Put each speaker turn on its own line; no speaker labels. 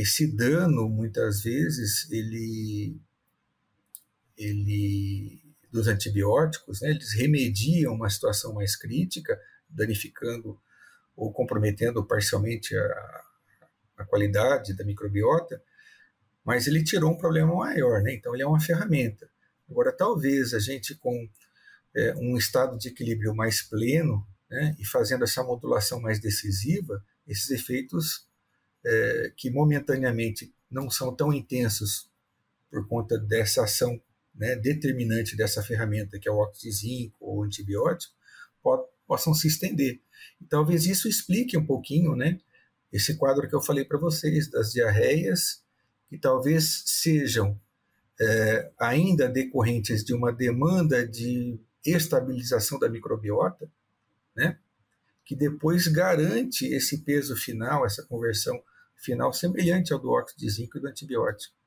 esse dano, muitas vezes, ele, ele dos antibióticos, né, eles remediam uma situação mais crítica, danificando ou comprometendo parcialmente a, a qualidade da microbiota, mas ele tirou um problema maior, né? Então ele é uma ferramenta. Agora, talvez a gente com é, um estado de equilíbrio mais pleno, né, e fazendo essa modulação mais decisiva, esses efeitos é, que momentaneamente não são tão intensos por conta dessa ação né, determinante dessa ferramenta, que é o óxido de zinco ou antibiótico, possam se estender. E talvez isso explique um pouquinho né, esse quadro que eu falei para vocês, das diarreias, que talvez sejam é, ainda decorrentes de uma demanda de estabilização da microbiota, né, que depois garante esse peso final, essa conversão final semelhante ao do óxido de zinco e do antibiótico.